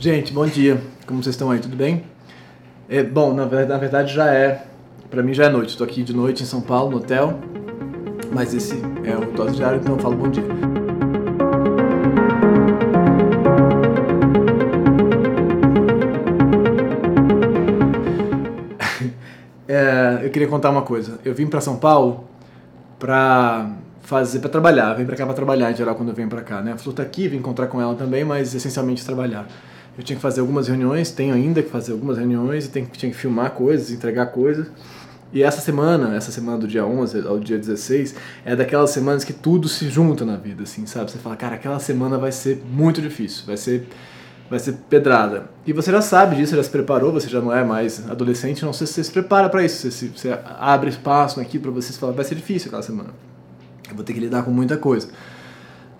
Gente, bom dia. Como vocês estão aí? Tudo bem? É, bom, na, na verdade já é. Pra mim já é noite. Estou aqui de noite em São Paulo, no hotel. Mas esse é o dose diário, então eu falo bom dia. É, eu queria contar uma coisa. Eu vim pra São Paulo pra fazer para trabalhar. Vem pra cá pra trabalhar em geral quando eu venho pra cá, né? A Flu tá aqui, vim encontrar com ela também, mas essencialmente trabalhar. Eu tinha que fazer algumas reuniões, tenho ainda que fazer algumas reuniões e tenho, tinha que filmar coisas, entregar coisas. E essa semana, essa semana do dia 11 ao dia 16, é daquelas semanas que tudo se junta na vida, assim, sabe? Você fala, cara, aquela semana vai ser muito difícil, vai ser vai ser pedrada. E você já sabe disso, já se preparou, você já não é mais adolescente, não sei se você se prepara para isso, você, se- você abre espaço aqui para você falar, vai ser difícil aquela semana. Eu vou ter que lidar com muita coisa.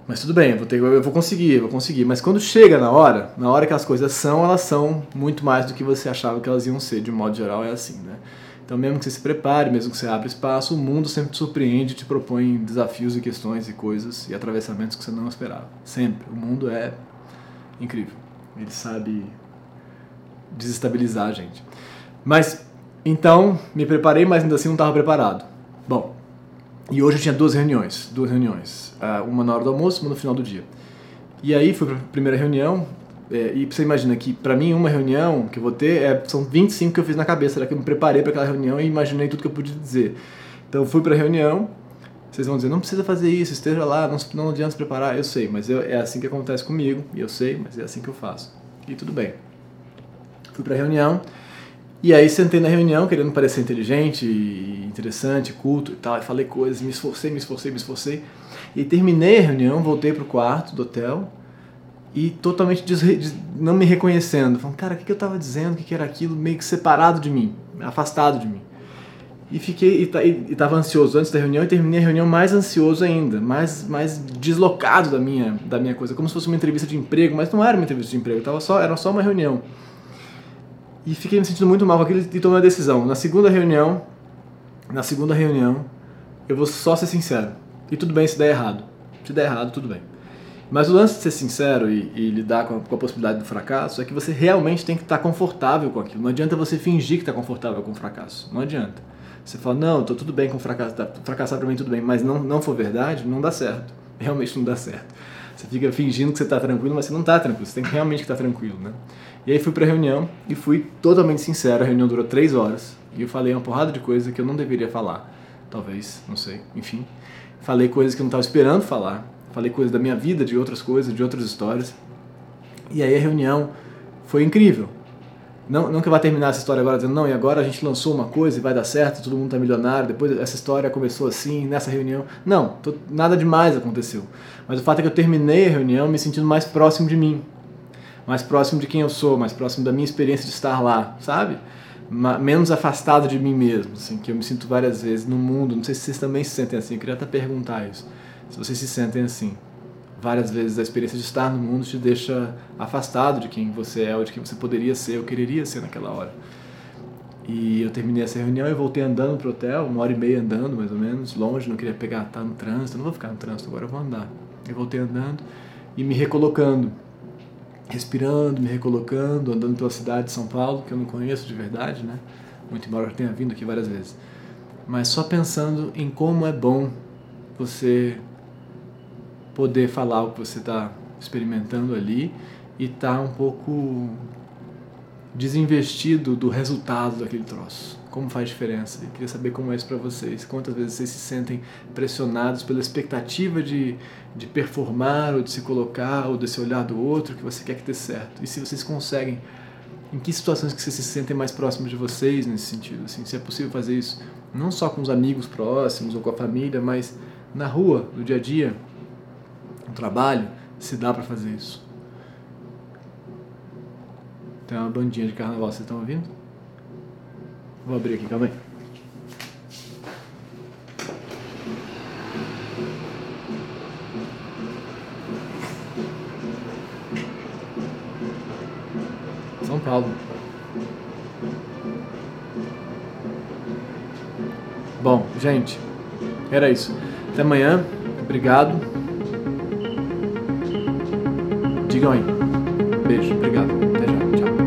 Mas tudo bem, eu vou, ter, eu vou conseguir, eu vou conseguir. Mas quando chega na hora, na hora que as coisas são, elas são muito mais do que você achava que elas iam ser. De um modo geral, é assim, né? Então, mesmo que você se prepare, mesmo que você abra espaço, o mundo sempre te surpreende, te propõe desafios e questões e coisas e atravessamentos que você não esperava. Sempre. O mundo é incrível. Ele sabe desestabilizar a gente. Mas, então, me preparei, mas ainda assim não estava preparado. Bom, e hoje eu tinha duas reuniões, duas reuniões, Ah, uma na hora do almoço, uma no final do dia. E aí fui para a primeira reunião, é, e você imagina que para mim uma reunião que eu vou ter é, são 25 que eu fiz na cabeça, que eu me preparei para aquela reunião e imaginei tudo que eu podia dizer. Então fui para a reunião, vocês vão dizer, não precisa fazer isso, esteja lá, não, não adianta se preparar, eu sei, mas eu- é assim que acontece comigo, e eu sei, mas é assim que eu faço. E tudo bem. Fui para a reunião, e aí sentei na reunião querendo parecer inteligente, interessante, culto e tal, e falei coisas, me esforcei, me esforcei, me esforcei. E terminei a reunião, voltei pro quarto do hotel e totalmente não me reconhecendo. Falando, cara, o que, eu tava dizendo, o que, era aquilo, meio que separado de mim, afastado de mim. E fiquei, e, ta- e, e tava ansioso antes da reunião e terminei a reunião mais ansioso ainda, mais, mais deslocado da minha, da minha coisa, como se fosse uma entrevista de emprego, mas não era uma entrevista de emprego, tava só, era só uma reunião. E fiquei me sentindo muito mal com aquilo e tomei uma decisão. Na segunda reunião, na segunda reunião, eu vou só ser sincero. E tudo bem se der errado. Se der errado, tudo bem. Mas o lance de ser sincero e, e lidar com a, com a possibilidade do fracasso é que você realmente tem que estar confortável com aquilo. Não adianta você fingir que está confortável com o fracasso. Não adianta. Você fala, não, tô tudo bem com fracasso, tá, fracassar para mim tudo bem, mas não, não for verdade, não dá certo. Realmente não dá certo. Você fica fingindo que você está tranquilo, mas você não está tranquilo. Você tem que realmente estar tranquilo, né? E aí fui para a reunião e fui totalmente sincero. A reunião durou três horas e eu falei uma porrada de coisa que eu não deveria falar. Talvez, não sei, enfim. Falei coisas que eu não estava esperando falar. Falei coisas da minha vida, de outras coisas, de outras histórias. E aí a reunião foi incrível. Não, não que vá terminar essa história agora dizendo, não, e agora a gente lançou uma coisa e vai dar certo, todo mundo tá milionário, depois essa história começou assim, nessa reunião. Não, tô- nada demais aconteceu. Mas o fato é que eu terminei a reunião me sentindo mais próximo de mim. Mais próximo de quem eu sou, mais próximo da minha experiência de estar lá, sabe? Menos afastado de mim mesmo, assim, que eu me sinto várias vezes no mundo. Não sei se vocês também se sentem assim, eu queria até perguntar isso. Se vocês se sentem assim várias vezes a experiência de estar no mundo te deixa afastado de quem você é ou de quem você poderia ser ou quereria ser naquela hora. E eu terminei essa reunião e voltei andando pro hotel, uma hora e meia andando mais ou menos, longe, não queria pegar, tá no trânsito, não vou ficar no trânsito agora, eu vou andar. Eu voltei andando e me recolocando, respirando, me recolocando, andando pela cidade de São Paulo, que eu não conheço de verdade, né? Muito embora eu tenha vindo aqui várias vezes. Mas só pensando em como é bom você poder falar o que você está experimentando ali e estar um pouco desinvestido do resultado daquele troço. Como faz diferença? Eu queria saber como é isso para vocês. Quantas vezes vocês se sentem pressionados pela expectativa de, de performar ou de se colocar ou desse olhar do outro que você quer que dê certo. E se vocês conseguem, em que situações que vocês se sentem mais próximos de vocês nesse sentido? Assim, se é possível fazer isso não só com os amigos próximos ou com a família, mas na rua, no dia a dia, trabalho, se dá para fazer isso. Tem uma bandinha de carnaval, vocês estão ouvindo? Vou abrir aqui, calma aí. São Paulo. Bom, gente, era isso. Até amanhã. Obrigado. Digam aí. Beijo, obrigado. Até já. Tchau.